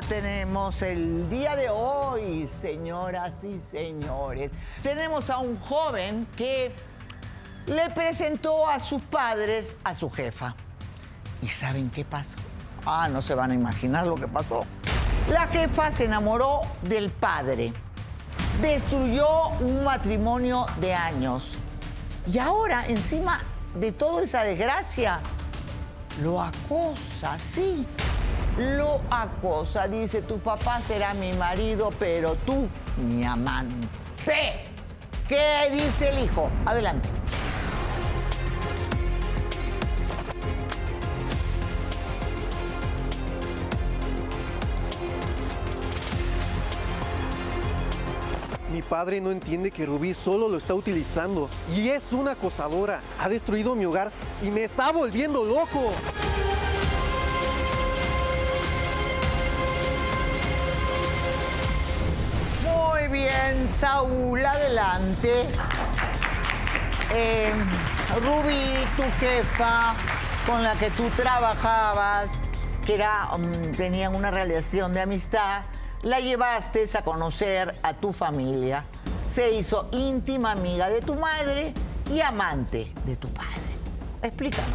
tenemos el día de hoy, señoras y señores? Tenemos a un joven que le presentó a sus padres a su jefa. ¿Y saben qué pasó? Ah, no se van a imaginar lo que pasó. La jefa se enamoró del padre, destruyó un matrimonio de años y ahora, encima de toda esa desgracia, lo acosa, sí, lo acosa. Dice, tu papá será mi marido, pero tú mi amante. ¿Qué dice el hijo? Adelante. Mi padre no entiende que Rubí solo lo está utilizando y es una acosadora. Ha destruido mi hogar y me está volviendo loco. Bien, Saúl, adelante. Eh, Rubí, tu jefa con la que tú trabajabas, que era, um, tenían una relación de amistad, la llevaste a conocer a tu familia. Se hizo íntima amiga de tu madre y amante de tu padre. Explícanos.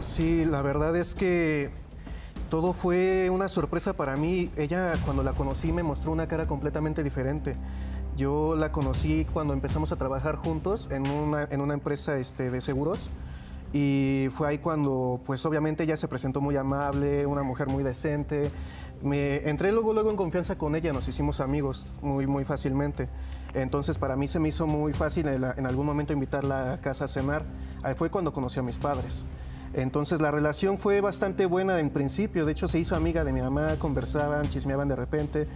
Sí, la verdad es que todo fue una sorpresa para mí. Ella cuando la conocí me mostró una cara completamente diferente. Yo la conocí cuando empezamos a trabajar juntos en una, en una empresa este, de seguros. Y fue ahí cuando, pues obviamente ella se presentó muy amable, una mujer muy decente. Me entré luego, luego en confianza con ella, nos hicimos amigos muy, muy fácilmente. Entonces para mí se me hizo muy fácil en, en algún momento invitarla a casa a cenar. Ahí fue cuando conocí a mis padres. Entonces la relación fue bastante buena en principio, de hecho se hizo amiga de mi mamá, conversaban, chismeaban de repente,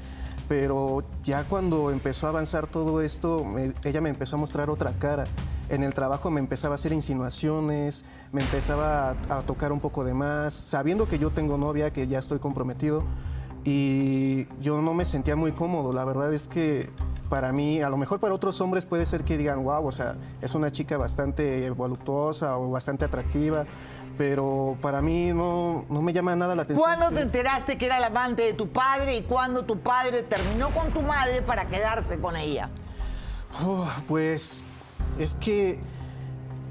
pero ya cuando empezó a avanzar todo esto, ella me empezó a mostrar otra cara. En el trabajo me empezaba a hacer insinuaciones, me empezaba a, a tocar un poco de más, sabiendo que yo tengo novia, que ya estoy comprometido, y yo no me sentía muy cómodo. La verdad es que para mí, a lo mejor para otros hombres puede ser que digan, wow, o sea, es una chica bastante voluptuosa o bastante atractiva, pero para mí no, no me llama nada la atención. ¿Cuándo que- te enteraste que era el amante de tu padre y cuándo tu padre terminó con tu madre para quedarse con ella? Uf, pues es que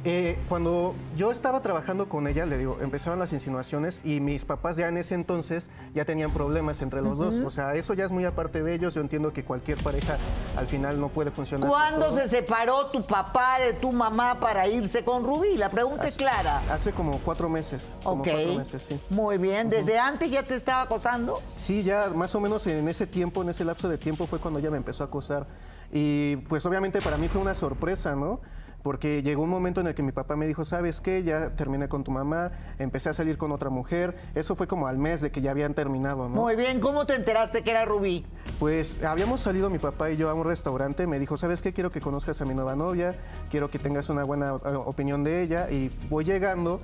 eh, cuando yo estaba trabajando con ella, le digo, empezaron las insinuaciones y mis papás ya en ese entonces ya tenían problemas entre los dos. O sea, eso ya es muy aparte de ellos. Yo entiendo que cualquier pareja al final no puede funcionar. ¿Cuándo se separó tu papá de tu mamá para irse con Rubí? La pregunta es clara. Hace como cuatro meses. Como Ok. cuatro meses, sí. Muy bien. ¿Desde antes ya te estaba acosando? Sí, ya más o menos en ese tiempo, en ese lapso de tiempo fue cuando ella me empezó a acosar. Y pues obviamente para mí fue una sorpresa, ¿no? Porque llegó un momento en el que mi papá me dijo, ¿sabes qué? Ya terminé con tu mamá, empecé a salir con otra mujer. Eso fue como al mes de que ya habían terminado, ¿no? Muy bien. ¿Cómo te enteraste que era Rubí? Pues habíamos salido mi papá y yo a un restaurante, me dijo, ¿sabes qué? Quiero que conozcas a mi nueva novia, quiero que tengas una buena eh, opinión de ella y voy llegando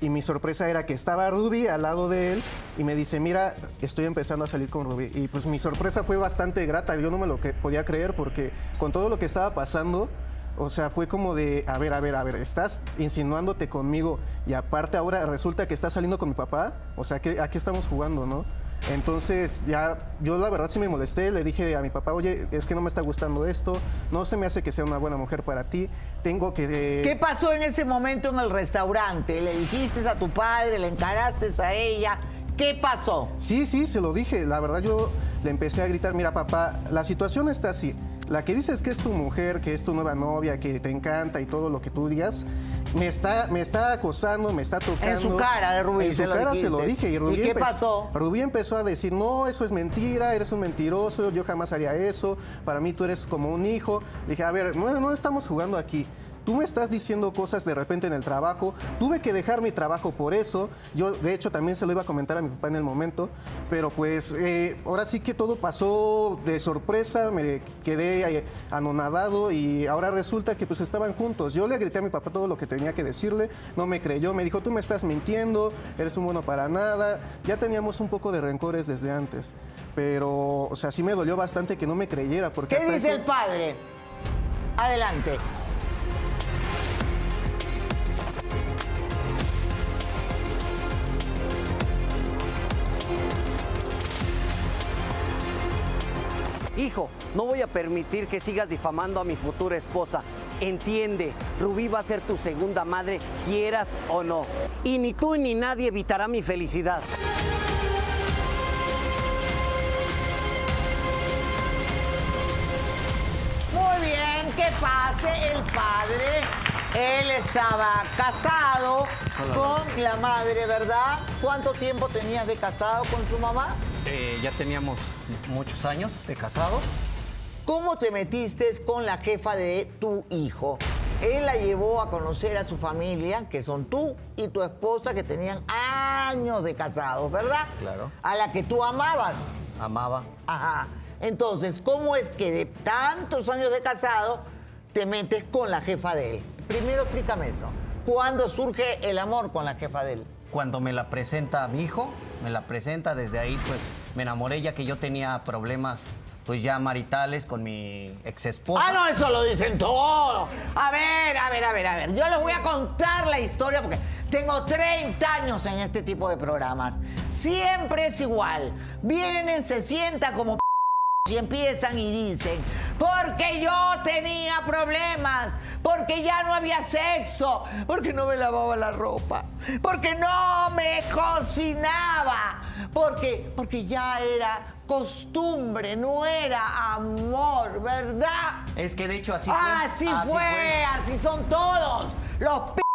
y mi sorpresa era que estaba Ruby al lado de él y me dice, mira, estoy empezando a salir con Ruby. Y pues mi sorpresa fue bastante grata, yo no me lo que podía creer porque con todo lo que estaba pasando, o sea, fue como de, a ver, a ver, a ver, estás insinuándote conmigo y aparte ahora resulta que estás saliendo con mi papá, o sea, ¿qué- ¿a qué estamos jugando, no? Entonces ya yo la verdad sí me molesté, le dije a mi papá, oye, es que no me está gustando esto, no se me hace que sea una buena mujer para ti, tengo que... eh, ¿Qué pasó en ese momento en el restaurante? ¿Le dijiste a tu padre, le encaraste a ella? ¿Qué pasó? Sí, sí, se lo dije. La verdad yo le empecé a gritar, mira papá, la situación está así. La que dices que es tu mujer, que es tu nueva novia, que te encanta y todo lo que tú digas, me está, me está acosando, me está tocando. En su cara de Rubí, En su cara se lo dije. ¿Y, Rubí ¿Y qué pasó? Rubí empezó a decir, no, eso es mentira, eres un mentiroso, yo jamás haría eso, para mí tú eres como un hijo. Dije, a ver, no, no estamos jugando aquí. Tú me estás diciendo cosas de repente en el trabajo. Tuve que dejar mi trabajo por eso. Yo, de hecho, también se lo iba a comentar a mi papá en el momento. Pero pues eh, ahora sí que todo pasó de sorpresa. Me quedé eh, anonadado y ahora resulta que pues estaban juntos. Yo le grité a mi papá todo lo que tenía que decirle. No me creyó. Me dijo, tú me estás mintiendo. Eres un bueno para nada. Ya teníamos un poco de rencores desde antes. Pero, o sea, sí me dolió bastante que no me creyera. Porque ¿Qué dice eso- el padre? Adelante. Hijo. No voy a permitir que sigas difamando a mi futura esposa. Entiende, Rubí va a ser tu segunda madre, quieras o no. Y ni tú ni nadie evitará mi felicidad. Muy bien, que pase el padre. Él estaba casado con la madre, ¿verdad? ¿Cuánto tiempo tenías de casado con su mamá? Eh, ya teníamos muchos años de casados. ¿Cómo te metiste con la jefa de tu hijo? Él la llevó a conocer a su familia, que son tú y tu esposa, que tenían años de casados, ¿verdad? Claro. A la que tú amabas. Amaba. Ajá. Entonces, ¿cómo es que de tantos años de casado te metes con la jefa de él? Primero explícame eso. ¿Cuándo surge el amor con la jefa de él? Cuando me la presenta a mi hijo, me la presenta, desde ahí pues me enamoré ya que yo tenía problemas pues ya maritales con mi ex esposa. Ah, no, eso lo dicen todo. A ver, a ver, a ver, a ver. Yo les voy a contar la historia porque tengo 30 años en este tipo de programas. Siempre es igual. Vienen, se sientan como y empiezan y dicen, porque yo tenía problemas, porque ya no había sexo, porque no me lavaba la ropa, porque no me cocinaba, porque, porque ya era costumbre, no era amor, ¿verdad? Es que de hecho así fue. Así, fue, así son todos. Los p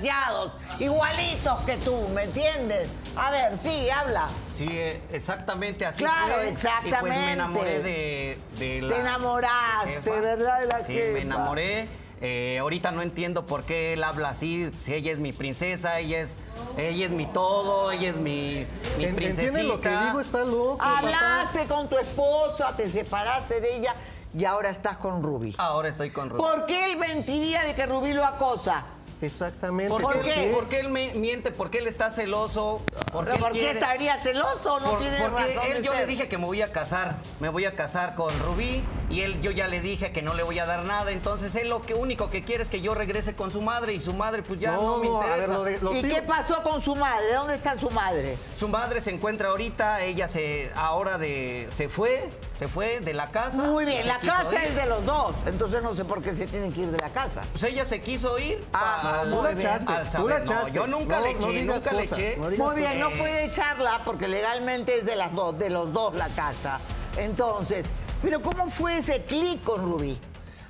desgraciados, igualitos que tú, ¿me entiendes? A ver, sí, habla. Sí, eh, exactamente así Claro, fue. Y exactamente. pues me enamoré de, de la Te enamoraste, ¿verdad? De la sí, jefa. me enamoré. Eh, ahorita no entiendo por qué él habla así. Si ella es mi princesa, ella es, ella es mi todo, ella es mi, mi princesita. ¿Entiendes lo que digo? Está loco, papá. Hablaste con tu esposa, te separaste de ella y ahora estás con Rubí. Ahora estoy con Rubí. ¿Por qué él mentiría de que Rubí lo acosa? Exactamente. ¿Por, ¿Por qué? qué? ¿Por qué él me miente? ¿Por qué él está celoso? ¿Por qué, ¿Pero él ¿Por qué estaría celoso? No Por- tiene porque razón él, yo le ser. dije que me voy a casar, me voy a casar con Rubí y él yo ya le dije que no le voy a dar nada, entonces él lo que único que quiere es que yo regrese con su madre y su madre pues ya no, me a interesa. ver, lo de- lo ¿Y tío- qué pasó con su madre? ¿Dónde está su madre? Su madre se encuentra ahorita, ella se ahora de se fue, se fue de la casa. Muy bien, la casa ir. es de los dos, entonces no sé por qué se tienen que ir de la casa. Pues ella se quiso ir Ah, al- echaste, al saber. la No, echaste. yo nunca No, le no eché, nunca le cosas, eché. no digas Muy bien, cosas. no puede echarla porque legalmente es de las dos, de los dos la casa. Entonces, pero ¿cómo fue ese clic con Rubí?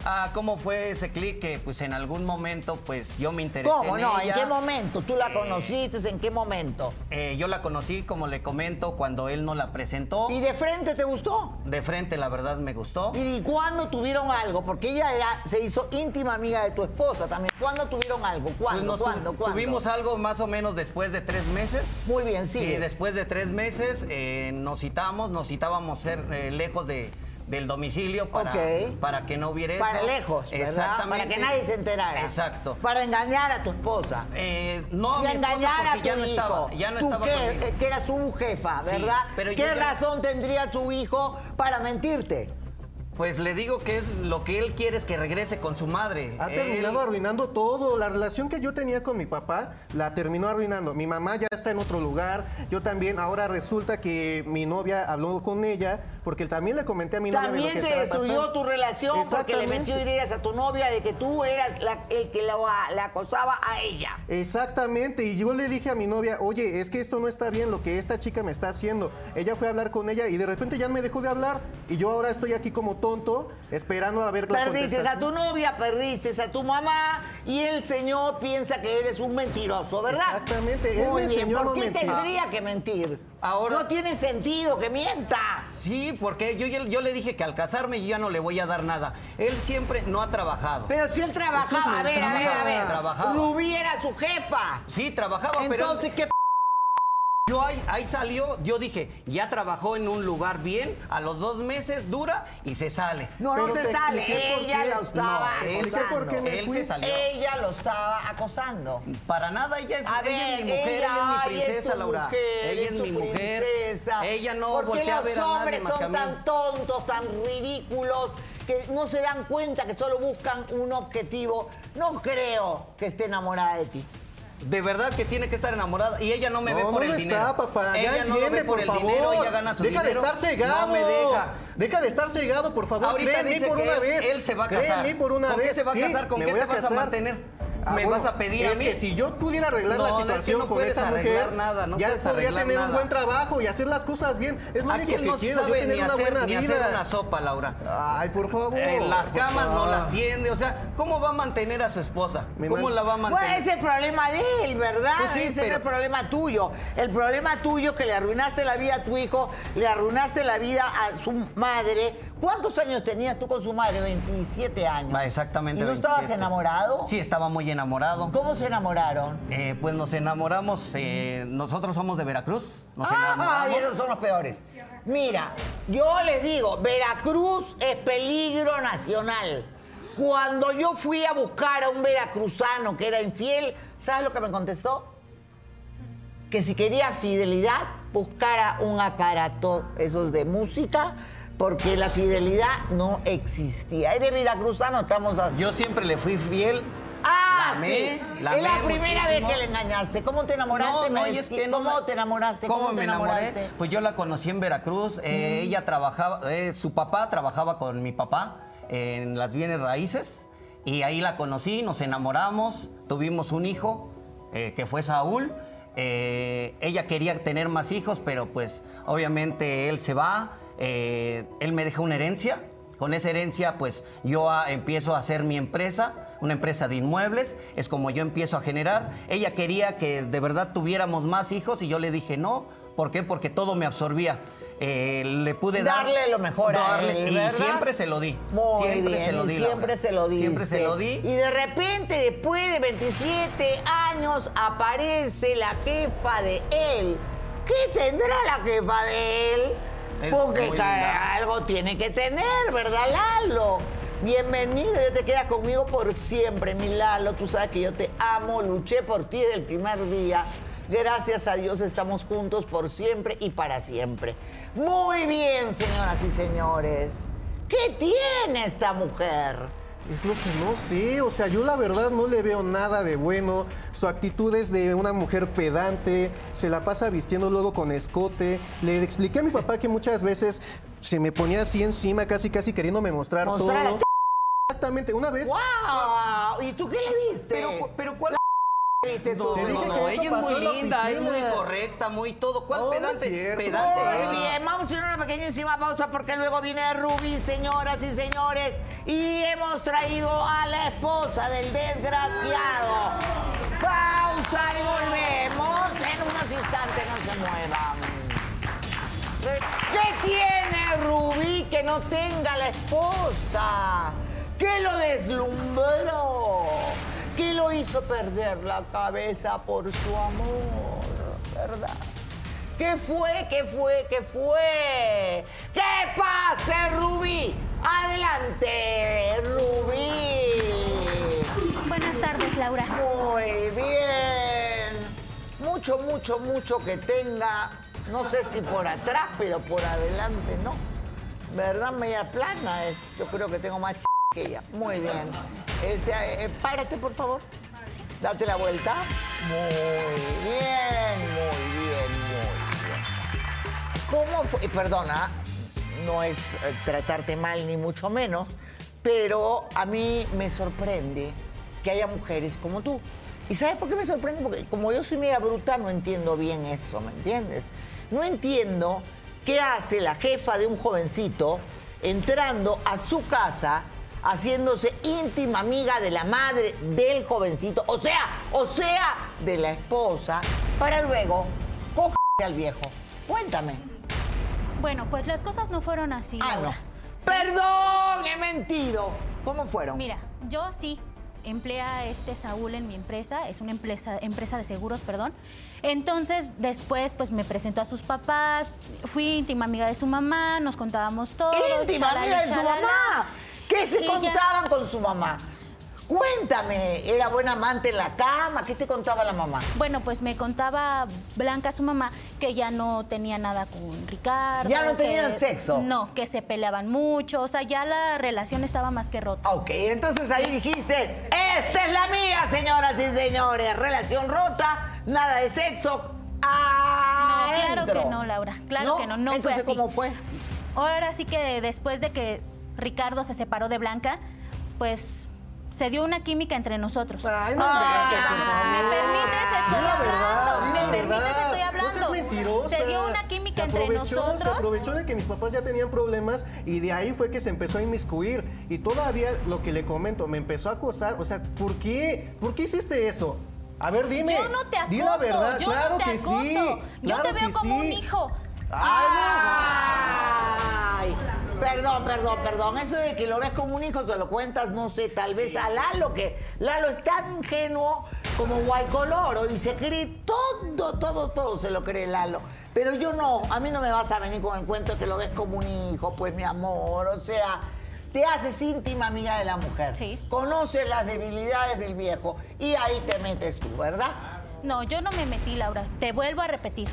Ah, ¿cómo fue ese clic que pues en algún momento pues yo me interesé ¿Cómo en no? ¿En ella? qué momento? ¿Tú la Eh, conociste? ¿En qué momento? Eh, yo la conocí, como le comento, cuando él no la presentó. ¿Y de frente te gustó? De frente, la verdad, me gustó. ¿Y cuándo tuvieron algo? Porque ella era, se hizo íntima amiga de tu esposa también. ¿Cuándo tuvieron algo? Pues ¿Cuándo? tu- ¿Cuándo? ¿Cuándo? Tuvimos algo más o menos después de tres meses. Muy bien, sí. Sí, después de tres meses eh, nos citamos, nos citábamos ser lejos de, del domicilio para, para que no hubiera eso. Para lejos, ¿verdad? Exactamente. Para que nadie se enterara. Exacto. Para engañar a tu esposa. Eh, no, y mi engañar a porque tu ya no estaba, ya no Tú estaba que, que era su jefa, Sí, ¿verdad? pero ¿Qué ya- razón tendría tu hijo para mentirte? Pues le digo que es lo que él quiere es que regrese con su madre. Ha Él- terminado arruinando todo. La relación que yo tenía con mi papá la terminó arruinando. Mi mamá ya está en otro lugar. Yo también. Ahora resulta que mi novia habló con ella porque también le comenté a mi novia de lo También que te estaba destruyó pasando. tu relación porque le Exactamente. metió ideas a tu novia de que tú eras la- el que la, la acosaba a ella. Exactamente, y yo le dije a mi novia, oye, es que esto no está bien lo que esta chica me está haciendo. Ella fue a hablar con ella y de repente ya me dejó de hablar y yo ahora estoy aquí como tonto esperando a ver la Perdiste a tu novia, perdiste a tu mamá y el señor piensa que eres un mentiroso, ¿verdad? Exactamente, él Muy bien, a ¿por qué mentir. tendría que mentir? Ahora- No tiene sentido que mienta. Sí, porque yo, yo, yo le dije que al casarme yo ya no le voy a dar nada. Él siempre no ha trabajado. Pero si él trabajaba, a ver, a ver, a ver. Trabajaba. Rubí era su jefa. Sí, trabajaba, pero Entonces, ¿qué p yo ahí, ahí salió, yo dije, ya trabajó en un lugar bien, a los dos meses dura y se sale. No, no se sale. Ella lo estaba No, él- acosando. por qué me Él fui. se salió. Ella lo estaba acosando. Para nada, ella es, A ella es ver, mi mujer, ella, es mi princesa, tu Laura. mujer, ella es, tu mi mujer. princesa. Ella no ¿Por qué voltea a los ver a nadie hombres más que a son mí. tan tontos, tan ridículos, que no se dan cuenta que solo buscan un objetivo? No creo que esté enamorada de ti. De verdad que tiene que estar enamorada. Y ella no me ve No, por no el lo dinero. está, papá. Ella ya no entiende, ve por, por el favor. dinero, ella gana su Deja dinero. de estar cegado. No me deja. Deja de estar cegado, por favor. Ahorita Créeme dice por que una él, vez. él se va a Créeme casar. por una ¿Con vez. qué se va a Sí, casar? ¿Con qué te vas a mantener? Ah, ¿Me bueno, vas a pedir a mí? que si yo pudiera arreglar No, la no, es que situación no con puedes esa arreglar mujer, nada, no ya puedes podría arreglar tener un buen trabajo y hacer las cosas bien. Es lo Aquí único él que no quiero, sabe tener ni una hacer, buena ni vida. hacer una sopa, Laura. Ay, por favor. Eh, las camas no las tiende, o sea, ¿cómo va a mantener a su esposa? Me ¿Cómo man- la va a Pues mantener? es el problema de él, ¿verdad? Pues sí, Ese es el problema tuyo. El problema tuyo que le arruinaste la vida a tu hijo, le arruinaste la vida a su madre. ¿Cuántos años tenías tú con su madre? 27 años. Ah, Exactamente. ¿Y no estabas 27. enamorado? Sí, estaba muy enamorado. ¿Cómo se enamoraron? Eh, pues nos enamoramos, eh, nosotros somos de Veracruz, nos Ah, enamoramos. y esos son los peores. Mira, yo les digo, Veracruz es peligro nacional. Cuando yo fui a buscar a un veracruzano que era infiel, ¿sabes lo que me contestó? Que si quería fidelidad, buscara un aparato, esos de música, porque la fidelidad no existía. Eres veracruzano, estamos hasta... Yo siempre le fui fiel. Ah, La amé, sí. la es la primera muchísimo. vez que le engañaste. ¿Cómo te enamoraste? No, no, es que no ¿Cómo me- te enamoraste? ¿Cómo, ¿Cómo, me te enamoré? Pues yo la conocí en Veracruz. eh, Ella trabajaba, eh, su papá trabajaba con mi papá en las bienes raíces. Y ahí la conocí, nos enamoramos, tuvimos un hijo eh, que fue Saúl. Eh, ella quería tener más hijos, pero pues obviamente él se va. Eh, él me deja una herencia. Con esa herencia, pues yo ah, empiezo a hacer mi empresa, una empresa de inmuebles, es como yo empiezo a generar. Ella quería que de verdad tuviéramos más hijos y yo le dije no. ¿Por qué? Porque todo me absorbía. Eh, le pude dar- Darle lo mejor a él, Y siempre se lo di. Muy siempre bien, se lo di. siempre Laura. se lo di. Siempre se lo di. Y de repente, después de 27 años, aparece la jefa de él. ¿Qué tendrá la jefa de él? Es Porque algo tiene que tener, ¿verdad, Lalo? Bienvenido, yo te quedas conmigo por siempre, mi Lalo. Tú sabes que yo te amo, luché por ti desde el primer día. Gracias a Dios estamos juntos por siempre y para siempre. Muy bien, señoras y señores. ¿Qué tiene esta mujer? Es lo que no sé, o sea, yo la verdad no le veo nada de bueno. Su actitud es de una mujer pedante, se la pasa vistiendo luego con escote. Le expliqué a mi papá que muchas veces se me ponía así encima, casi casi queriéndome mostrar, Mostrar todo. Exactamente, una vez. ¡Wow! ¿Y tú qué le viste? Pero, pero ¿cuál? Viste? No, no, no, eso ella es muy linda, es muy correcta, muy todo. ¿Cuál es pedante? pedante. Muy bien, vamos a ir a una pequeñísima pausa porque luego viene Ruby, señoras y señores, y hemos traído a la esposa del desgraciado. Pausa y volvemos en unos instantes, no se muevan. ¿Qué tiene Rubí que no tenga la esposa? ¿Qué lo deslumbró? ¿Qué lo hizo perder la cabeza por su amor? ¿Verdad? ¿Qué fue? ¿Qué fue? ¿Qué fue? ¡Que pase, Rubí! ¡Adelante, Rubí! Buenas tardes, Laura. Muy bien. Mucho, mucho, mucho que tenga, no sé si por atrás, pero por adelante no. ¿Verdad? Media plana es. Yo creo que tengo más que ella. Muy bien. Este, eh, párate, por favor. Date la vuelta. Muy bien, muy bien, muy bien. ¿Cómo fue? Perdona, no es eh, tratarte mal ni mucho menos, pero a mí me sorprende que haya mujeres como tú. ¿Y sabes por qué me sorprende? Porque como yo soy media bruta, no entiendo bien eso, ¿me entiendes? No entiendo qué hace la jefa de un jovencito entrando a su casa haciéndose íntima amiga de la madre del jovencito, o sea, o sea, de la esposa, para luego coger al viejo. Cuéntame. Bueno, pues las cosas no fueron así, Ah, Laura. no. Sí. Perdón, he mentido. ¿Cómo fueron? Mira, yo sí emplea a este Saúl en mi empresa, es una empresa, empresa de seguros, perdón. Entonces, después, pues me presentó a sus papás, fui íntima amiga de su mamá, nos contábamos todo. íntima chalala, amiga de su mamá. ¿Qué se contaban con su mamá? Cuéntame, ¿era buena amante en la cama? ¿Qué te contaba la mamá? Bueno, pues me contaba Blanca, su mamá, que ya no tenía nada con Ricardo. ¿Ya no que- tenían sexo? No, que se peleaban mucho. O sea, ya la relación estaba más que rota. Ok, entonces ahí dijiste, esta es la mía, señoras y señores. Relación rota, nada de sexo. No, claro adentro. que no, Laura. Claro que no, no fue Entonces, así. ¿cómo fue? Ahora sí que después de que Ricardo se separó de Blanca, pues se dio una química entre nosotros. Ay, no Ah. ¿Me permites? Estoy la verdad, hablando. di ¿Me permites? verdad. Estoy No hablando. mentirosa. Se dio una química entre aprovechó, Se nosotros. aprovechó de que mis papás ya tenían problemas y de ahí fue que se empezó a inmiscuir. Y todavía lo que le comento, me empezó a acosar. O sea, ¿por qué? ¿Por qué hiciste eso? A ver, dime. Yo no te Di la acoso, verdad, yo claro no te que acoso. sí. yo claro te veo que como un sí. hijo. Ay, perdón, perdón, perdón. Eso de que lo ves como un hijo, se lo cuentas, no sé, tal vez a Lalo, que Lalo es tan ingenuo como Guaycoloro y se cree todo, todo, todo se lo cree Lalo. Pero yo no, a mí no me vas a venir con el cuento de que lo ves como un hijo, pues mi amor, o sea, te haces íntima amiga de la mujer. Sí. Conoces las debilidades del viejo y ahí te metes tú, ¿verdad? No, yo no me metí, Laura. Te vuelvo a repetir.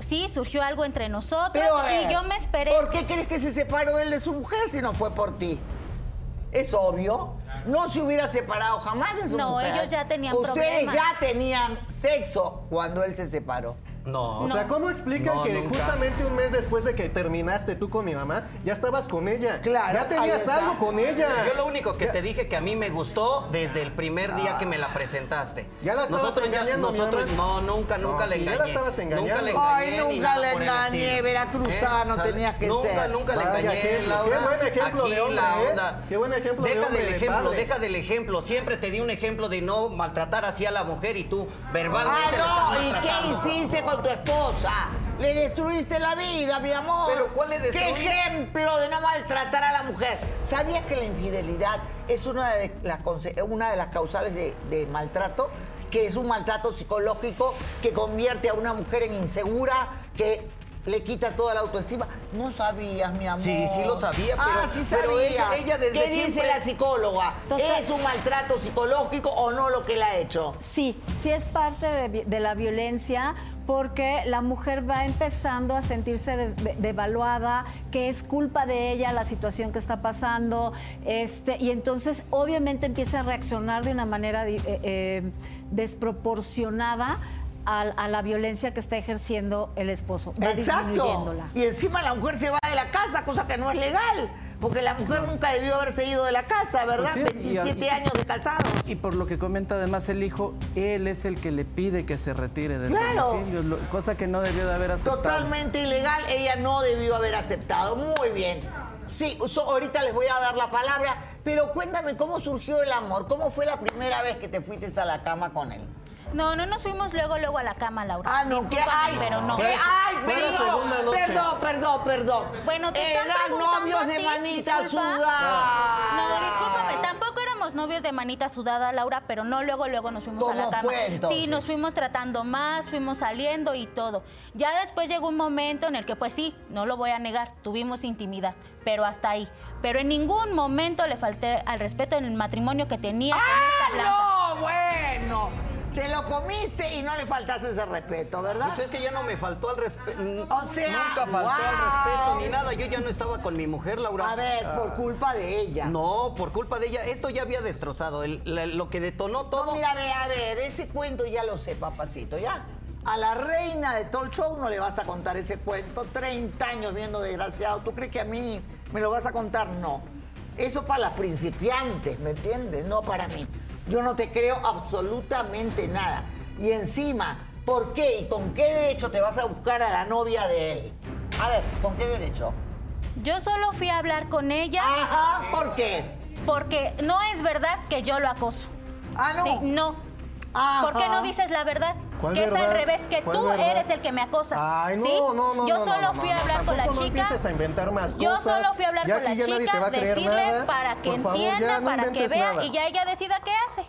Sí, surgió algo entre nosotros Pero a ver, y yo me esperé. ¿Por qué crees que se separó él de su mujer si no fue por ti? Es obvio. No se hubiera separado jamás de su No, mujer. ellos ya tenían Ustedes problemas. ya tenían sexo cuando él se separó. No. O sea, ¿cómo explican No, que nunca. justamente un mes después de que terminaste tú con mi mamá, ya estabas con ella? Claro, Ya tenías algo con ella. Yo lo único que Ya- te dije que a mí me gustó desde el primer día que me la presentaste. Ya la estabas nosotros engañando, mi nosotros mamá. no, nunca, nunca No, le sí, ya engañé. la estabas engañando. Nunca le engañé. Ay, nunca le engañé, veracruzano ¿Sale? tenías que nunca, ser. Nunca le Vaya engañé, ejemplo, Laura. qué buen ejemplo Aquí de hombre, la ¿eh? onda. Qué buen ejemplo de Deja hombre, del de ejemplo, deja del ejemplo. Siempre te di un ejemplo de no maltratar así a la mujer y tú verbalmente Ah, no, ¿y qué hiciste con tu esposa? Le destruiste la vida, mi amor. ¿Pero cuál le destruí? ¿Qué ejemplo de no maltratar a la mujer? ¿Sabías que la infidelidad es una de las, conse- una de las causales de, de maltrato? Que es un maltrato psicológico que convierte a una mujer en insegura, que le quita toda la autoestima. No sabías, mi amor. Sí, sí lo sabía, Ah, pero- sí pero sabía. ella- ella desde ¿Qué dice la psicóloga? Total. ¿Es un maltrato psicológico o no lo que le ha hecho? Sí, sí es parte de, la violencia porque la mujer va empezando a sentirse de- devaluada, que es culpa de ella la situación que está pasando, este, y entonces obviamente empieza a reaccionar de una manera eh, eh, desproporcionada a, a la violencia que está ejerciendo el esposo. Va Exacto. Y encima la mujer se va de la casa, cosa que no es legal. Porque la mujer nunca debió haberse ido de la casa, ¿verdad? Pues sí, y al- 27 años de casados. Y por lo que comenta además el hijo, él es el que le pide que se retire del Claro. domicilio, cosa que no debió de haber aceptado. Totalmente ilegal, ella no debió haber aceptado. Muy bien. Sí, so- ahorita les voy a dar la palabra, pero cuéntame cómo surgió el amor, cómo fue la primera vez que te fuiste a la cama con él. No, no nos fuimos luego, luego a la cama, Laura. Ah, no, ¿qué? Discúlpame, Ay, pero no. ¿qué? Ay, Fue la segunda perdón, perdón, perdón, perdón. Bueno, te Eran novios de manita sudada. No, discúlpame, tampoco éramos novios de manita sudada, Laura, pero no luego, luego nos fuimos a la ¿Cómo cama. fue, entonces? Sí, nos fuimos tratando más, fuimos saliendo y todo. Ya después llegó un momento en el que, pues sí, no lo voy a negar, tuvimos intimidad, pero hasta ahí. Pero en ningún momento le falté al respeto en el matrimonio que tenía con esta Blanca. ¡Ah, no! Bueno, te lo comiste y no le faltaste ese respeto, ¿verdad? Pues es que ya no me faltó al respeto. O sea, Nunca falté wow. al respeto ni nada. Yo ya no estaba con mi mujer, Laura. A ver, por culpa de ella. No, por culpa de ella. Esto ya había destrozado. El- la- lo que detonó todo. No, mira, a ver, a ver, ese cuento ya lo sé, papacito, ¿ya? A la reina de Talk Show no le vas a contar ese cuento. 30 años viendo desgraciado. ¿Tú crees que a mí me lo vas a contar? No. Eso para las principiantes, ¿me entiendes? No para mí. Yo no te creo absolutamente nada. Y encima, ¿por qué y con qué derecho te vas a buscar a la novia de él? A ver, ¿con qué derecho? Yo solo fui a hablar con ella Ajá, ¿por qué? porque no es verdad que yo lo acoso. Ah, no. Sí, no. Ajá. ¿Por qué no dices la verdad? ¿Cuál que es verdad? al revés, que ¿Cuál tú verdad? eres el que me acosa. Ay, no, ¿sí? no, no. Yo no, solo no, fui no, a hablar con la No chica. empieces a inventar más Yo cosas. solo fui a hablar Ya con la chica, va a creer decirle nada. para que favor, entienda, no para que vea nada. y ya ella decida qué hace.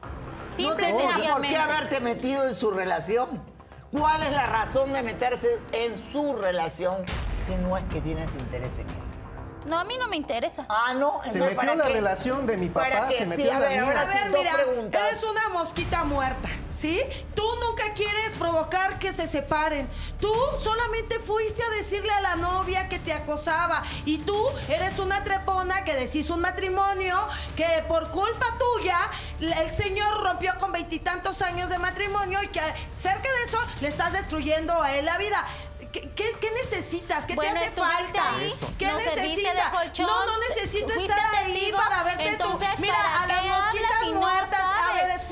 Simple no y por qué sencillamente. haberte metido en su relación. ¿Cuál es la razón de meterse en su relación si no es que tienes interés en él? No, a mí no me interesa. Ah, no. Se metió ¿para la qué? relación de mi ¿Para papá, qué? se Sí, metió a la ver, mía. A ver, mira, preguntas. eres una mosquita muerta, ¿sí? Tú nunca quieres provocar que se separen. Tú solamente fuiste a decirle a la novia que te acosaba. Y tú eres una trepona que deshizo un matrimonio que por culpa tuya el señor rompió con veintitantos años de matrimonio y que cerca de eso le estás destruyendo a él la vida. ¿Qué, qué- qué necesitas? ¿Qué Bueno, te hace falta? ahí, ¿Qué necesitas? colchón, no, no necesito estar ahí testigo, para verte tú. Mira, ¿para a las mosquitas muertas,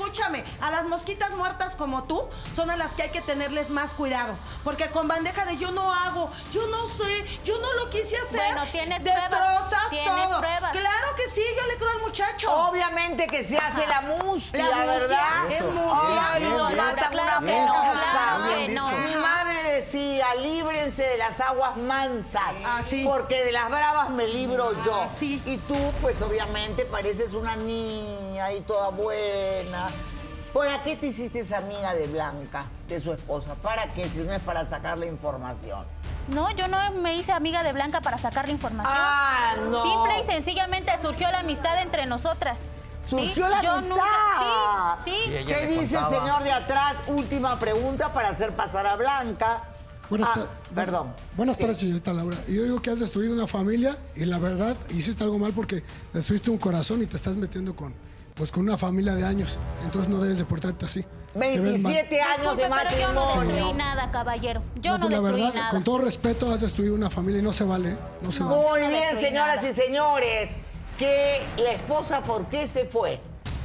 escúchame, a las mosquitas muertas como tú son a las que hay que tenerles más cuidado. Porque con bandeja de yo no hago, yo no sé, yo no lo quise hacer. Bueno, tienes pruebas, Destrozas tienes todo. pruebas. Claro que sí, yo le creo al muchacho. Obviamente que se hace la muspia, La mustia ¿verdad? es mustia. No, Claro una que no, penosa. claro Bien que no. dicho. Mi madre decía, líbrense de las aguas mansas, Ah, sí. porque de las bravas me libro yo. Ah, sí. Y tú, pues obviamente pareces una niña y toda buena. ¿Para qué te hiciste esa amiga de Blanca, de su esposa? ¿Para qué? Si no es para sacarle información. No, yo no me hice amiga de Blanca para sacarle información. Ah, no. Simple y sencillamente surgió la amistad entre nosotras. ¿Sí? Surgió la yo amistad. nunca, sí, sí. Sí, ¿Qué dice el señor de atrás? Última pregunta para hacer pasar a Blanca. Buenas, Ah, tar- perdón. Buenas Sí. tardes, señorita Laura. Y Yo digo que has destruido una familia y la verdad hiciste algo mal porque destruiste un corazón y te estás metiendo con, pues, con una familia de años. Entonces no debes de portarte así. Te ves mal. 27 años de Disculpe, pero yo no destruí matrimonio. nada, caballero. Yo no, pues, la destruí verdad, nada. con todo respeto, has destruido una familia y no se vale. ¿eh? No se vale. Muy No bien, señoras nada. y señores. Que la esposa, ¿por qué se fue?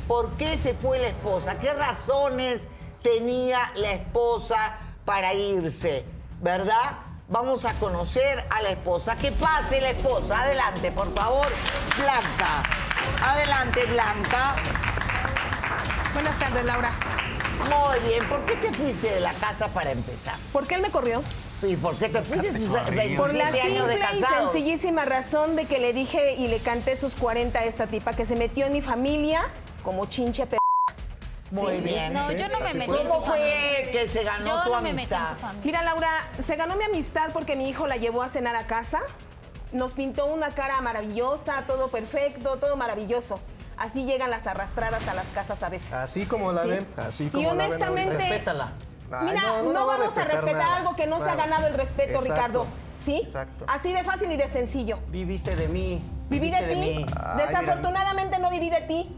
¿Por qué se fue la esposa? ¿Qué razones tenía la esposa para irse? ¿Verdad? Vamos a conocer a la esposa. Que pase la esposa. Adelante, por favor. Blanca. Adelante, Blanca. Buenas tardes, Laura. Muy bien. ¿Por qué te fuiste de la casa para empezar? ¿Por qué él me corrió? ¿Y por qué te fuiste? Si usted- 27 Por la de simple y sencillísima razón de que le dije y le canté sus 40 a esta tipa que se metió en mi familia como chinche p. Muy bien. No, yo no me metí en ¿Cómo fue que se ganó Yo tu no me metí en amistad? tu. Mira, Laura, se ganó mi amistad porque mi hijo la llevó a cenar a casa. Nos pintó una cara maravillosa, todo perfecto, todo maravilloso. Así llegan las arrastradas a las casas a veces. Así como la Sí. ven, así como Y la ven honestamente, ahorita. Respétala. Ay, Mira, no, la vamos a respetar algo que no se ha ganado el respeto, Exacto. Ricardo. ¿Sí? Exacto. Así de fácil y de sencillo. Viviste de mí. Viví de ti. Ay, Desafortunadamente no viví de ti.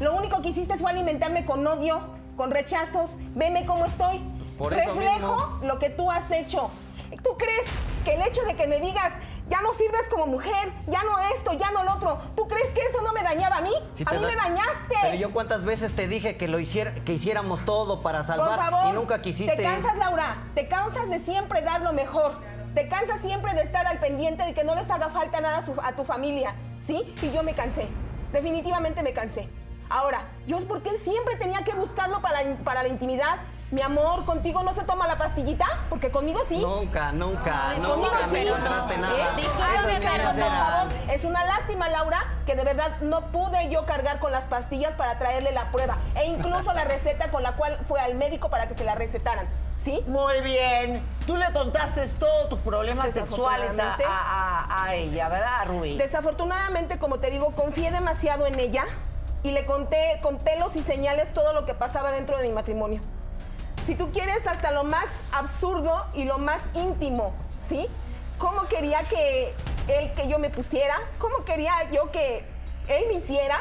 Lo único que hiciste fue alimentarme con odio, con rechazos. Veme cómo estoy. Por eso Reflejo mismo. lo que tú has hecho. ¿Tú crees que el hecho de que me digas ya no sirves como mujer, ya no esto, ya no lo otro, ¿tú crees que eso no me dañaba a mí? Si a mí da- me dañaste. Pero yo cuántas veces te dije que lo hiciera, que hiciéramos todo para Por salvar favor. y nunca quisiste. Te cansas, Laura. Te cansas de siempre dar lo mejor. Te cansas siempre de estar al pendiente de que no les haga falta nada a, su- a tu familia. ¿Sí? Y yo me cansé. Definitivamente me cansé. Ahora, yo es porque siempre tenía que buscarlo para la, para la intimidad. Mi amor, ¿contigo no se toma la pastillita? Porque conmigo sí. Nunca, nunca, No, Conmigo nunca sí. me encontraste nada. ¿Eh? Discúlpame, pero por favor. Es una lástima, Laura, que de verdad no pude yo cargar con las pastillas para traerle la prueba. E incluso la receta con la cual fue al médico para que se la recetaran. ¿Sí? Muy bien. Tú le contaste todos tus problemas sexuales a, Desafortunadamente. a- a- a ella, ¿verdad, Rubí? Desafortunadamente, como te digo, confié demasiado en ella y le conté con pelos y señales todo lo que pasaba dentro de mi matrimonio. Si tú quieres hasta lo más absurdo y lo más íntimo, ¿sí? ¿Cómo quería que él que yo me pusiera? ¿Cómo quería yo que él me hiciera?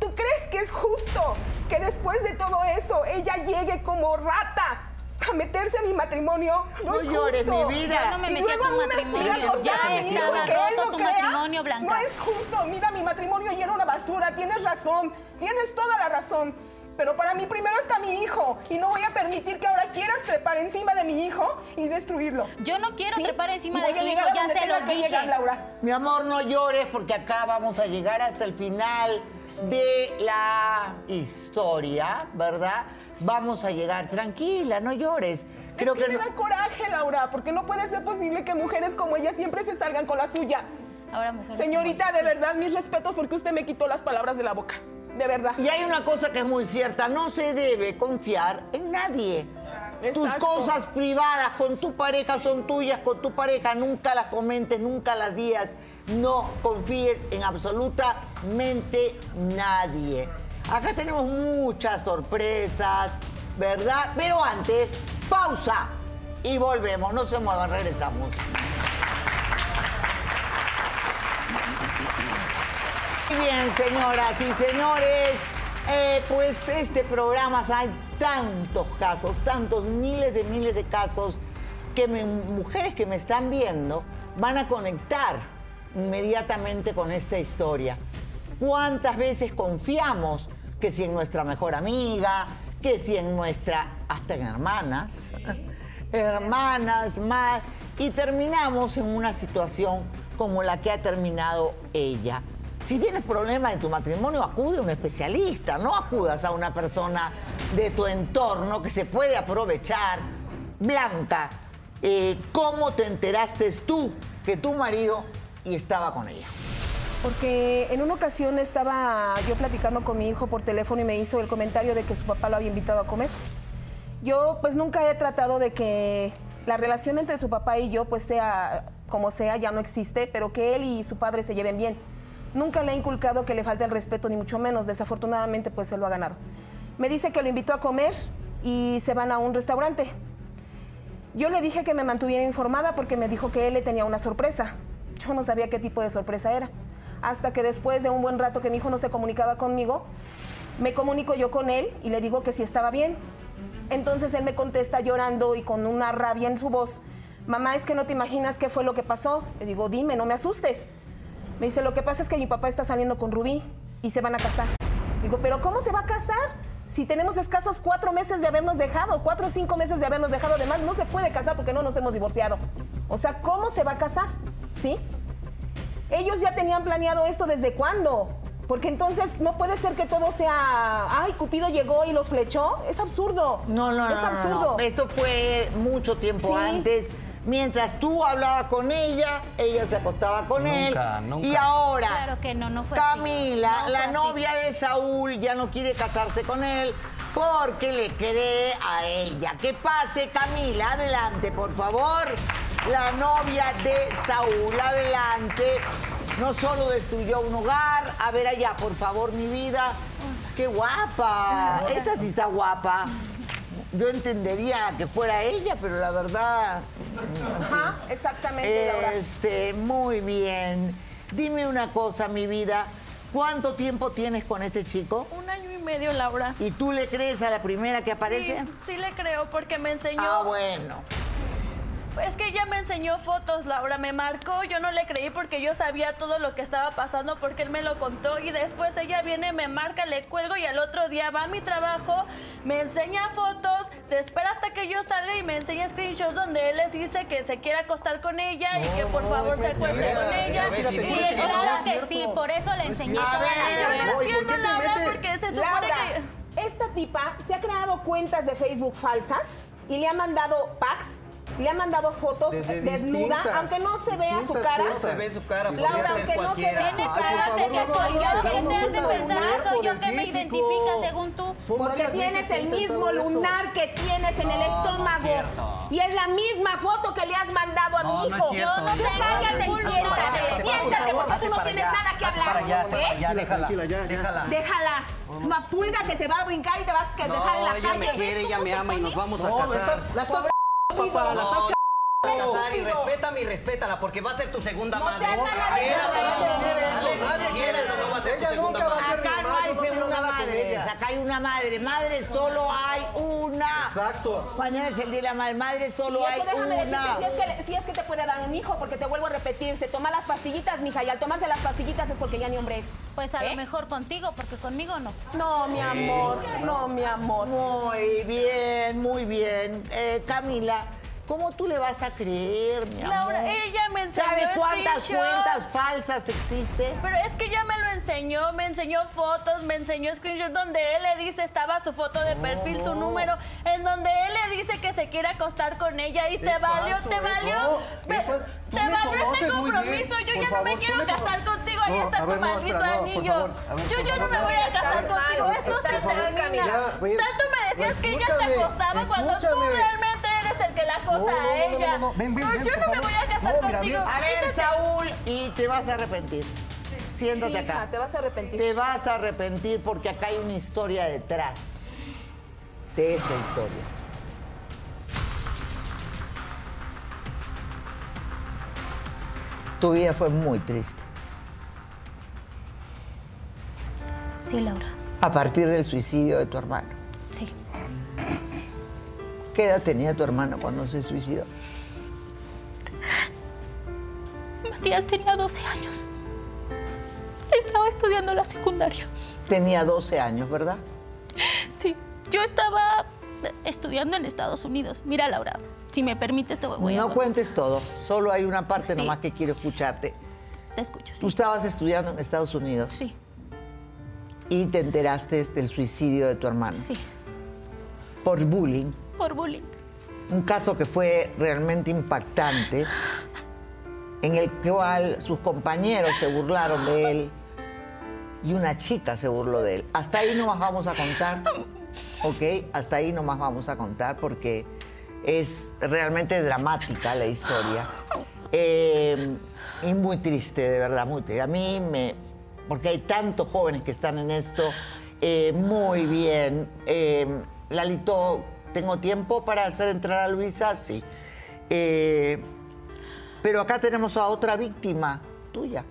¿Tú crees que es justo que después de todo eso ella llegue como rata a meterse a mi matrimonio? No, No es llores, justo. mi vida. Yo no me Y metí a tu matrimonio. Ya mi estaba y que él roto no tu crea. matrimonio, Blanca. No es justo. Mira, mi matrimonio ya era una basura. Tienes razón. Tienes toda la razón. Pero para mí primero está mi hijo. Y no voy a permitir que ahora quieras trepar encima de mi hijo y destruirlo. Yo no quiero ¿Sí? trepar encima Y voy de llegar hijo, ya se los dije. llegar, Laura. Mi amor, no llores porque acá vamos a llegar hasta el final de la historia, ¿verdad? Vamos a llegar. Tranquila, no llores. Creo es que, que me no- da coraje, Laura, porque no puede ser posible que mujeres como ella siempre se salgan con la suya. Ahora, mujeres Señorita, como de verdad, mis respetos porque usted me quitó las palabras de la boca. De verdad. Y hay una cosa que es muy cierta, no se debe confiar en nadie. Tus cosas privadas con tu pareja son tuyas, con tu pareja nunca las comentes, nunca las digas no confíes en absolutamente nadie. Acá tenemos muchas sorpresas, ¿verdad? Pero antes, pausa y volvemos. No se muevan, regresamos. Muy bien, señoras y señores. Eh, pues este programa hay tantos casos, tantos miles de miles de casos que mujeres que me están viendo van a conectar inmediatamente con esta historia. ¿Cuántas veces confiamos que si en nuestra mejor amiga, que si en nuestra, hasta en hermanas, hermanas más, y terminamos en una situación como la que ha terminado ella? Si tienes problemas en tu matrimonio, acude a un especialista, no acudas a una persona de tu entorno que se puede aprovechar. Blanca, eh, ¿cómo te enteraste tú que tu marido y estaba con ella? Porque en una ocasión estaba yo platicando con mi hijo por teléfono y me hizo el comentario de que su papá lo había invitado a comer. Yo pues nunca he tratado de que la relación entre su papá y yo pues sea como sea, ya no existe, pero que él y su padre se lleven bien. Nunca le he inculcado que le falte el respeto, ni mucho menos. Desafortunadamente pues él lo ha ganado. Me dice que lo invitó a comer y se van a un restaurante. Yo le dije que me mantuviera informada porque me dijo que él le tenía una sorpresa. Yo no sabía qué tipo de sorpresa era. Hasta que después de un buen rato que mi hijo no se comunicaba conmigo, me comunico yo con él y le digo que sí estaba bien. Entonces él me contesta llorando y con una rabia en su voz, mamá, es que no te imaginas qué fue lo que pasó. Le digo, dime, no me asustes. Me dice, lo que pasa es que mi papá está saliendo con Rubí y se van a casar. Digo, pero ¿cómo se va a casar? Si tenemos escasos cuatro meses de habernos dejado, cuatro o cinco meses de habernos dejado, además no se puede casar porque no nos hemos divorciado. O sea, ¿cómo se va a casar? ¿Sí? Ellos ya tenían planeado esto desde cuándo. Porque entonces no puede ser que todo sea, ay, Cupido llegó y los flechó. Es absurdo. No, no, no. Es no, no, absurdo. no. Esto fue mucho tiempo Sí. antes. Mientras tú hablabas con ella, ella se acostaba con Nunca, él. nunca. Y ahora, Claro que no, no fue así. Camila, No fue la así. novia de Saúl, ya no quiere casarse con él porque le cree a ella. Que pase, Camila, adelante, por favor. La novia de Saúl, adelante. No solo destruyó un hogar. A ver allá, por favor, mi vida. ¡Qué guapa! Esta sí está guapa. Yo entendería que fuera ella, pero la verdad. Ajá, exactamente, Laura. Este, muy bien. Dime una cosa, mi vida. ¿Cuánto tiempo tienes con este chico? Un año y medio, Laura. ¿Y tú le crees a la primera que aparece? Sí, sí le creo porque me enseñó. Ah, bueno. Es que ella me enseñó fotos, Laura, me marcó, yo no le creí porque yo sabía todo lo que estaba pasando porque él me lo contó. Y después ella viene, me marca, le cuelgo y al otro día va a mi trabajo, me enseña fotos, se espera hasta que yo salga y me enseña screenshots donde él les dice que se quiere acostar con ella y que por favor se acueste con ella. Sí, claro que sí, por eso le enseñé todas las no entiendo, Laura, porque se supone Laura, que... esta tipa se ha creado cuentas de Facebook falsas y le ha mandado packs, le ha mandado fotos Desde desnuda, aunque no se vea su cara. No se ve su cara, Laura, aunque no se vea ¿Tienes pruebas de que soy yo? ¿Quién te hace pensar que soy yo que me identifica según tú? Porque tienes que el mismo lunar que tienes en el estómago. y es la misma foto que le has mandado a No, mi no es hijo. Yo no cállate y tengo siéntate, siéntate, porque tú no tienes nada que hablar. ¿eh? déjala, Tranquila, ya, ya. déjala. Déjala. Es una pulga que te va a brincar y te va a que dejar en No, la ella me calle. quiere, ella me ama y nos vamos a casar. estás, la estás papá, la estás casar y respétame y respétala porque va a ser tu segunda No madre. te hagas la ¿Quieras o no? responsable. Ale, ¿Quieres o no va a ser tu Ella segunda nunca va a madre? ser Acá no hay segunda madre, acá hay una madre. Madre solo hay una. Exacto. Mañana es el día de la madre. Madre Y solo hay eso déjame una. decirte, si es, que, si es que te puede dar un hijo, porque te vuelvo a repetir, se toma las pastillitas, mija, y al tomarse las pastillitas es porque ya ni hombre es. Pues a ¿Eh? lo mejor contigo, porque conmigo no. No, mi amor, no, mi amor. Muy bien, muy bien. Eh, Camila, ¿cómo tú le vas a creer, mi amor? Laura, ella me enseñó ¿Sabe cuántas cuentas falsas existen? Pero es que ella me lo enseñó, me enseñó fotos, me enseñó screenshots donde él le dice, estaba su foto de perfil, su número, en donde él le dice que se quiere acostar con ella y te Es valió, falso, te ¿eh? valió, No, es te me valió este compromiso, yo Por ya no favor, me tú quiero me casar contigo, ahí No, está tu ver, no, maldito espera, no, anillo. favor, ver, yo ya no me no. voy a casar contigo, esto se termina. Tanto me decías que ya te acostaba cuando tú realmente que la No, no, no, a no, ella. no, no, ven, ven, ven, yo no me voy a casar No, mira, contigo. A ver. Saúl, y te vas a arrepentir. Siéntate Sí, acá. hija, te vas a arrepentir. Te vas a arrepentir porque acá hay una historia detrás de esa historia. Tu vida fue muy triste. Sí, Laura. A partir del suicidio de tu hermano. ¿Qué edad tenía tu hermano cuando se suicidó? Matías tenía 12 años. Estaba estudiando la secundaria. Tenía 12 años, ¿verdad? Sí, yo estaba estudiando en Estados Unidos. Mira, Laura, si me permites te voy a no cuentes todo, solo hay una parte Sí. nomás que quiero escucharte. Te escucho, Tú estabas estudiando en Estados Unidos Sí, y te enteraste del suicidio de tu hermano sí, por bullying. Bullying. Un caso que fue realmente impactante, en el cual sus compañeros se burlaron de él y una chica se burló de él. Hasta ahí no más vamos a contar, ¿ok? Hasta ahí no más vamos a contar porque es realmente dramática la historia. Eh, y muy triste, de verdad, muy triste. A mí me... Porque hay tantos jóvenes que están en esto. Eh, muy bien. Eh, Lalito, ¿tengo tiempo para hacer entrar a Luisa? Sí. Eh, pero acá tenemos a otra víctima tuya.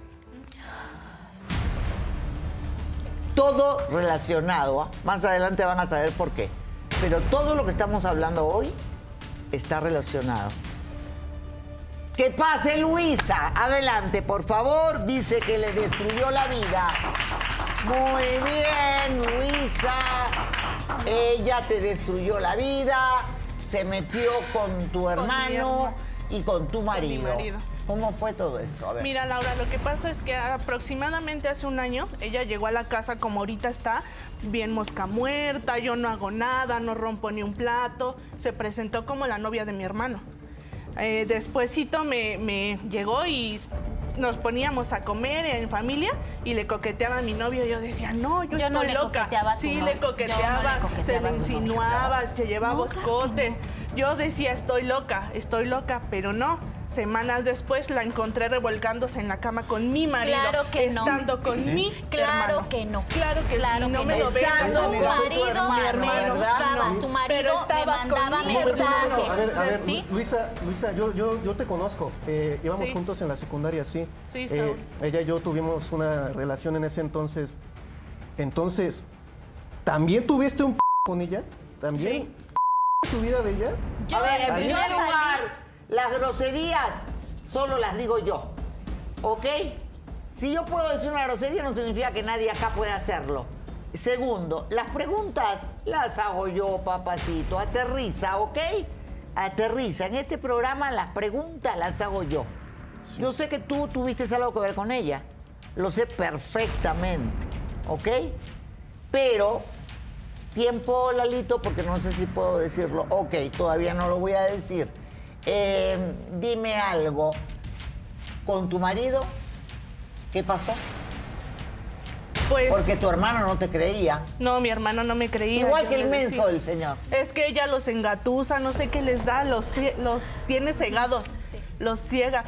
Todo relacionado, ¿ah? más adelante van a saber por qué. Pero todo lo que estamos hablando hoy está relacionado. Que pase Luisa. Adelante, por favor. Dice que le destruyó la vida. Muy bien, Luisa. Ella te destruyó la vida. Se metió con tu hermano y con tu marido. marido. ¿Cómo fue todo esto? A ver. Mira, Laura, lo que pasa es que aproximadamente hace un año ella llegó a la casa como ahorita está, bien mosca muerta, yo no hago nada, no rompo ni un plato. Se presentó como la novia de mi hermano. Eh, despuésito me, me llegó y nos poníamos a comer en familia y le coqueteaba a mi novio. Yo decía, no, yo, Yo no estoy le loca. coqueteaba a tu sí, novio. le Yo no le coqueteaba, se le insinuaba, se llevaba No. Yo decía, estoy loca, estoy loca, pero no. Semanas después la encontré revolcándose en la cama con mi marido. Claro que no. Estando con mi Claro hermano. que no. Claro que Claro sí, no que me no. lo Estando tu marido hermano, me ¿verdad? buscaba, No. tu Pero marido me mandaba conmigo. mensajes. A ver, a ver, ¿Sí? Luisa, Luisa, yo, yo, yo te conozco. Eh, íbamos Sí. juntos en la secundaria, sí. Sí, Eh, ella y yo tuvimos una relación en ese entonces. Entonces, ¿también tuviste un con ella? ¿También su vida de ella? Yo, a ver, en primer lugar, las groserías solo las digo yo, ¿ok? Si yo puedo decir una grosería no significa que nadie acá pueda hacerlo. Segundo, las preguntas las hago yo, papacito. Aterriza, ¿ok? Aterriza. En este programa las preguntas las hago yo. Yo sé que tú tuviste algo que ver con ella. Lo sé perfectamente, ¿ok? Pero Tiempo, Lalito, porque no sé si puedo decirlo. Ok, todavía no lo voy a decir. Eh, dime algo. ¿Con tu marido? ¿Qué pasó? Pues, Porque tu hermano no te creía. no, mi hermano no me creía. Igual que el le menso el señor. Es que ella los engatusa, no sé qué les da, los tiene cegados, los ciega.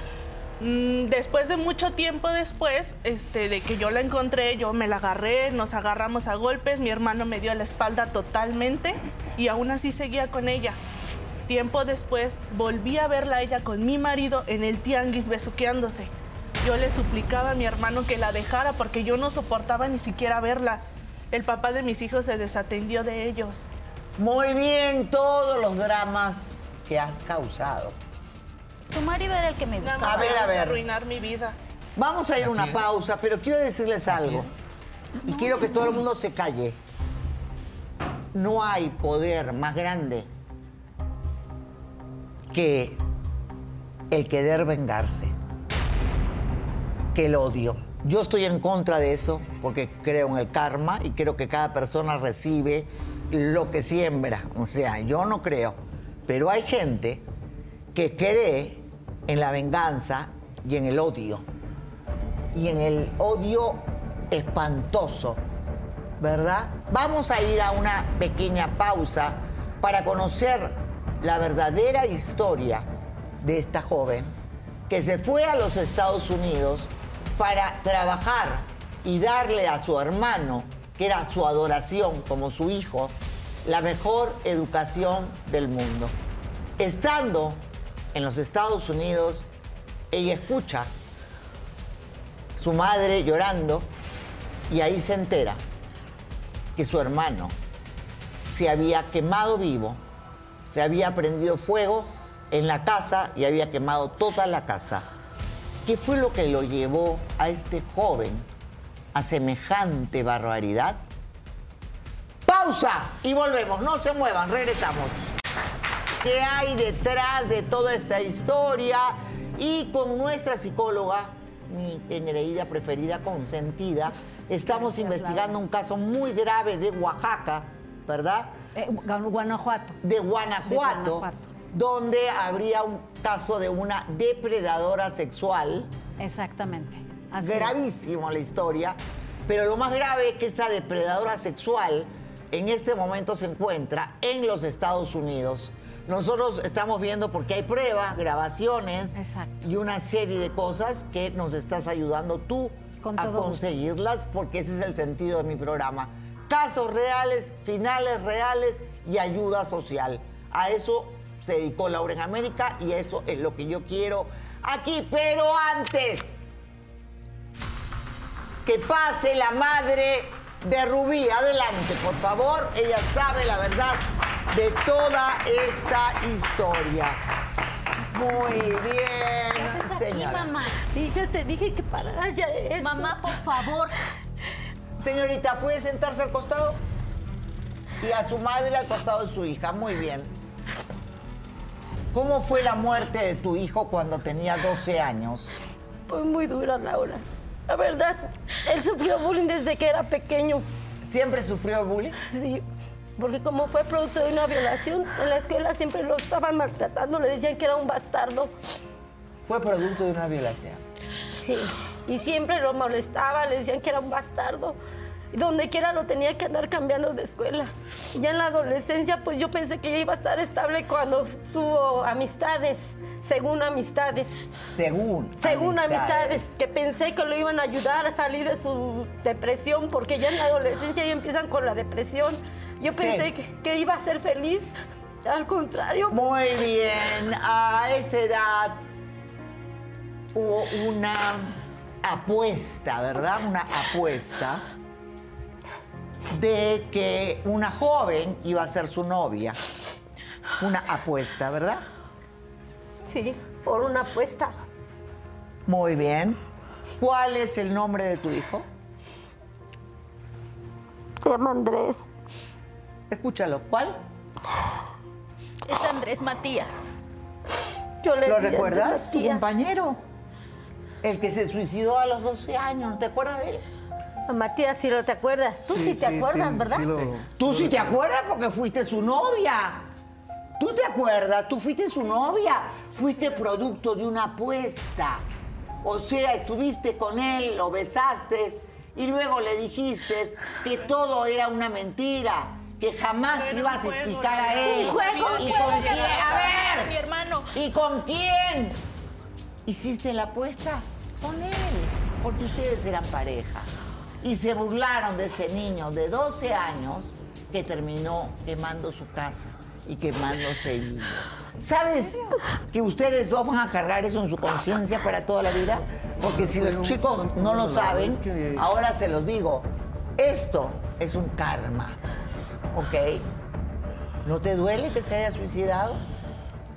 Mm, después de mucho tiempo después, este, de que yo la encontré, yo me la agarré, nos agarramos a golpes, mi hermano me dio la espalda totalmente y aún así seguía con ella. Tiempo después volví a verla a ella con mi marido en el tianguis besuqueándose. Yo le suplicaba a mi hermano que la dejara porque yo no soportaba ni siquiera verla. El papá de mis hijos se desatendió de ellos. Muy bien, todos los dramas que has causado. Su marido era el que me buscaba. A ver, a ver. arruinar mi vida. Vamos a ir a una es. pausa, pero quiero decirles algo. Y quiero que todo el mundo se calle. No hay poder más grande que el querer vengarse, que el odio. Yo estoy en contra de eso porque creo en el karma y creo que cada persona recibe lo que siembra. O sea, yo no creo. Pero hay gente que cree en la venganza y en el odio. Y en el odio espantoso, ¿verdad? Vamos a ir a una pequeña pausa para conocer la verdadera historia de esta joven que se fue a los Estados Unidos para trabajar y darle a su hermano, que era su adoración como su hijo, la mejor educación del mundo. Estando en los Estados Unidos, ella escucha su madre llorando y ahí se entera que su hermano se había quemado vivo, se había prendido fuego en la casa y había quemado toda la casa. ¿Qué fue lo que lo llevó a este joven a semejante barbaridad? Pausa y volvemos, no se muevan, regresamos. ¿Qué hay detrás de toda esta historia? Y con nuestra psicóloga, mi engreída preferida, consentida, estamos investigando un caso muy grave de Oaxaca, ¿verdad? Eh, Guanajuato. De Guanajuato, donde habría un caso de una depredadora sexual. Exactamente. Así es. Gravísimo la historia, pero lo más grave es que esta depredadora sexual en este momento se encuentra en los Estados Unidos. Nosotros estamos viendo porque hay pruebas, grabaciones y una serie de cosas que nos estás ayudando tú Con a conseguirlas porque ese es el sentido de mi programa. Casos reales, finales reales y ayuda social. A eso se dedicó Laura en América y eso es lo que yo quiero aquí. Pero antes, que pase la madre de Rubí. Adelante, por favor. Ella sabe la verdad de toda esta historia. Muy bien, señora. mamá? Y yo te dije que pararas ya eso. Mamá, por favor. Señorita, ¿puede sentarse al costado? Y a su madre al costado de su hija. Muy bien. ¿Cómo fue la muerte de tu hijo cuando tenía 12 años? Fue muy dura, Laura. La verdad, él sufrió bullying desde que era pequeño. ¿Siempre sufrió bullying? Sí, porque como fue producto de una violación, en la escuela siempre lo estaban maltratando, le decían que era un bastardo. Fue producto de una violación. Sí, y siempre lo molestaban, le decían que era un bastardo. Donde quiera lo tenía que andar cambiando de escuela. Ya en la adolescencia, pues yo pensé que ya iba a estar estable cuando tuvo amistades, según amistades. Según. Según amistades. que pensé que lo iban a ayudar a salir de su depresión, porque ya en la adolescencia ya empiezan con la depresión. Yo Sí. pensé que, que iba a ser feliz, al contrario. Muy bien, a esa edad hubo una apuesta, ¿verdad? Una apuesta de que una joven iba a ser su novia. Una apuesta, ¿verdad? Sí, por una apuesta. Muy bien. ¿Cuál es el nombre de tu hijo? Se llama Andrés. Escúchalo, ¿cuál? Es Andrés Matías. Yo le ¿Lo recuerdas? Tu compañero. El que se suicidó a los 12 años, ¿no te acuerdas de él? A Matías, si no te acuerdas. Tú sí, te acuerdas, ¿verdad? Tú sí te acuerdas porque fuiste su novia. ¿Tú te acuerdas? Tú fuiste su novia. Fuiste producto de una apuesta. O sea, estuviste con él, lo besaste y luego le dijiste que todo era una mentira, que jamás te ibas a explicar a él. Un juego, ¿Y juego con quién? A ver. mi hermano. ¿Y con quién? ¿Hiciste la apuesta? Con él, porque ustedes eran pareja. Y se burlaron de este niño de 12 años que terminó quemando su casa y quemándose vivo. ¿Sabes que ustedes dos van a cargar eso en su conciencia para toda la vida? Porque si los chicos no lo saben, ahora se los digo. Esto es un karma, ¿ok? ¿No te duele que se haya suicidado?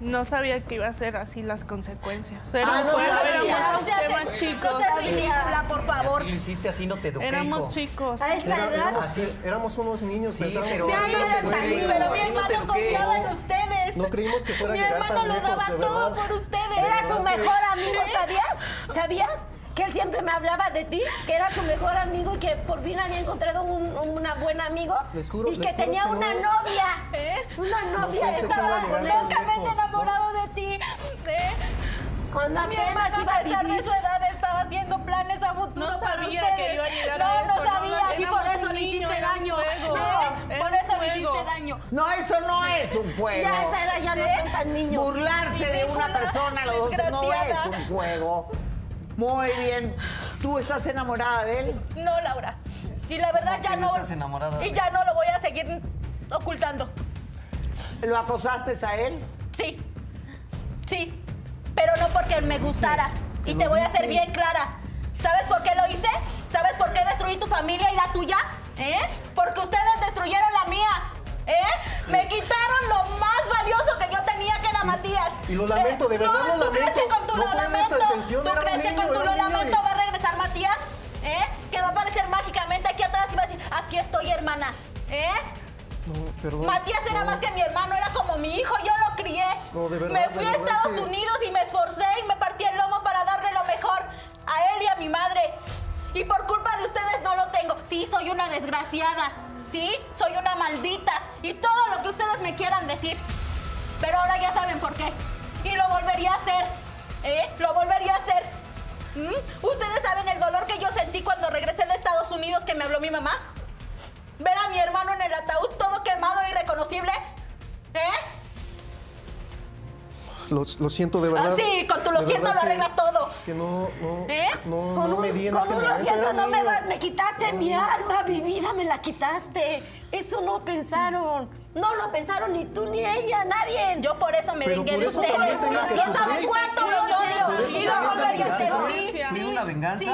No sabía que iba a ser así las consecuencias. Ah, no pues, éramos, No no chicos. seas ridícula, por favor. Si lo hiciste así, no te eduqué, Éramos hijo. chicos. A esa Era- edad. éramos, Así- éramos unos niños, Sí, pero no. Pero mi no hermano eduqué. confiaba en ustedes. No creímos que fuera a Mi hermano lo daba todo por ustedes. Era su mejor amigo. ¿sabías? ¿Sabías? Que él siempre me hablaba de ti, que era su mejor amigo y que por fin había encontrado un, una buen amigo. Les juro- y que tenía que una no. novia. ¿Eh? Una novia. estaba. Locamente enamorado de ti. ¿eh? Cuando Mi iba a pesar de su edad, estaba haciendo planes a futuro No para sabía ustedes. que iba a llegar no, a no eso, no, sabías y por éramos eso le hiciste daño. juego. ¿eh? Por eso le hiciste daño. No, eso no es un juego. Ya esa edad ya no son tan niños. Burlarse de una persona a los 12 no es un juego. Muy bien. ¿Tú estás enamorada de él? No, Laura. Y la verdad ya no. estás enamorada de Y él? ya no lo voy a seguir ocultando. ¿Lo acosaste a él? Sí. Sí. Pero no porque me gustaras. Y te voy a ser bien clara. ¿Sabes por qué lo hice? ¿Sabes por qué destruí tu familia y la tuya? ¿Eh? Lo lamento, de verdad no, lo ¿tú crees que con tu No lo lamento? ¿Tú crees que niño, con tu lo lamento y- va a regresar Matías? ¿Eh? Que va a aparecer mágicamente aquí atrás y va a decir, aquí estoy, hermana. ¿Eh? No, perdón. Matías era no. más que mi hermano, era como mi hijo, yo lo crié. No, de verdad, me fui a Estados que- Unidos y me esforcé y me partí el lomo para darle lo mejor a él y a mi madre. Y por culpa de ustedes no lo tengo. Sí, soy una desgraciada. Sí, soy una maldita. Y todo lo que ustedes me quieran decir. Pero ahora ya saben por qué. Y lo volvería a hacer. ¿Eh? Lo volvería a hacer. ¿Mm? ¿Ustedes saben el dolor que yo sentí cuando regresé de Estados Unidos que me habló mi mamá? Ver a mi hermano en el ataúd todo quemado e irreconocible. ¿Eh? Lo, lo siento de verdad. Ah, sí, con tu lo siento lo que- arreglas todo. Que no, no, ¿Eh? no, Con no un, me di en con ese un lo momento. siento, no me, niño. va- me quitaste mi alma, mi vida, me la quitaste. Eso no pensaron. No lo pensaron ni tú ni ella, nadie. Yo por eso me Pero vengué de ustedes. que No saben sufrir. cuánto los odio. Y lo volvería a hacer. Sí, ¿Sí, sí. una venganza? Sí.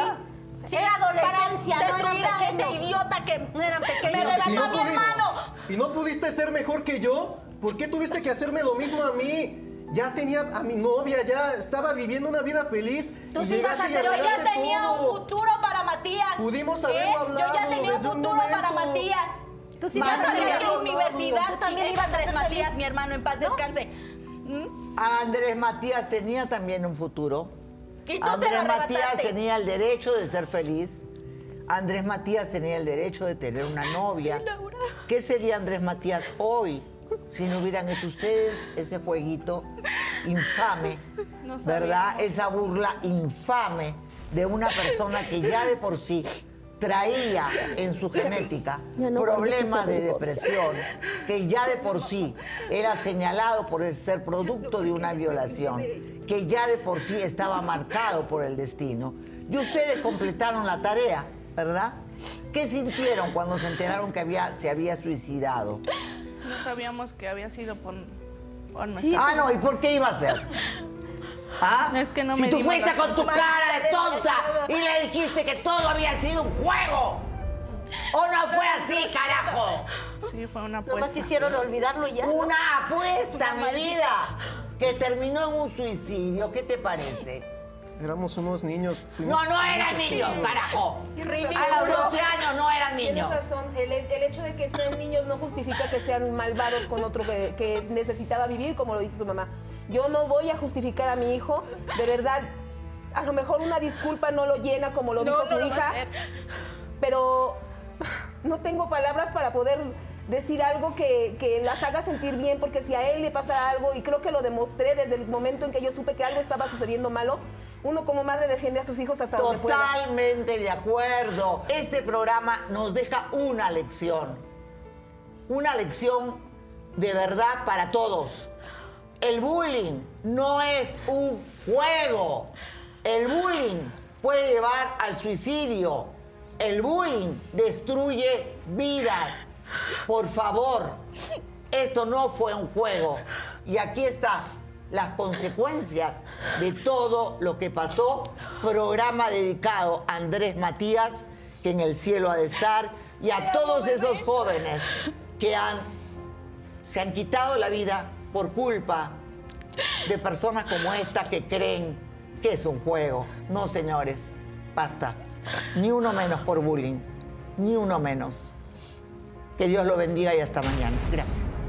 Sí, Era adolescencia, para no destruir a ese idiota que No eran pequeños. me relató no a mi hermano. ¿Y no pudiste ser mejor que yo? ¿Por qué tuviste que hacerme lo mismo a mí? Ya tenía a mi novia, ya estaba viviendo una vida feliz. Tú sí vas a ser- Yo ya tenía todo. un futuro para Matías. Pudimos ¿Eh? haberlo Yo ya tenía un futuro para. Matías. Tú sí Vas vas a qué universidad Tú también sí, ibas a Andrés ser Matías, feliz. mi hermano, en paz descanse. ¿Mm? Andrés Matías tenía también un futuro. Y tú se Andrés lo Matías tenía el derecho de ser feliz. Andrés Matías tenía el derecho de tener una novia. ¿Qué sería Andrés Matías hoy si no hubieran hecho ustedes ese jueguito infame, No ¿verdad? Esa burla infame de una persona que ya de por sí traía en su genética no problemas de depresión, que ya de por sí era señalado por ser producto de una violación, que ya de por sí estaba marcado por el destino. Y ustedes completaron la tarea, ¿verdad? ¿Qué sintieron cuando se enteraron que había, se había suicidado? No sabíamos que había sido por, por nuestra Sí, Ah, no, ¿y por qué iba a ser? ¿Ah? Es que no si me tú dimos fuiste con tu cara de tonta y le dijiste que todo había sido un juego. ¿O no fue así, carajo? Sí, fue una Nomás apuesta. quisieron olvidarlo ya. Una apuesta, mi vida, que terminó en un suicidio. ¿Qué te parece? Éramos unos niños. fuimos- No, no eran niños, carajo. A los 12 años no eran Tienes niños. razón, el, el hecho de que sean niños no justifica que sean malvados con otro que, que necesitaba vivir, como lo dice su mamá. Yo no voy a justificar a mi hijo, de verdad, a lo mejor una disculpa no lo llena como lo No, dijo no su hija, pero no tengo palabras para poder decir algo que, que las haga sentir bien, porque si a él le pasa algo, y creo que lo demostré desde el momento en que yo supe que algo estaba sucediendo malo, uno como madre defiende a sus hijos hasta donde pueda. Totalmente de acuerdo. Este programa nos deja una lección. Una lección de verdad para todos. El bullying no es un juego. El bullying puede llevar al suicidio. El bullying destruye vidas. Por favor, esto no fue un juego. Y aquí está las consecuencias de todo lo que pasó. Programa dedicado a Andrés Matías, que en el cielo ha de estar, y a todos esos jóvenes que han, se han quitado la vida por culpa de personas como esta que creen que es un juego. No, señores, basta. Ni uno menos por bullying. Ni uno menos. Que Dios lo bendiga y hasta mañana. Gracias.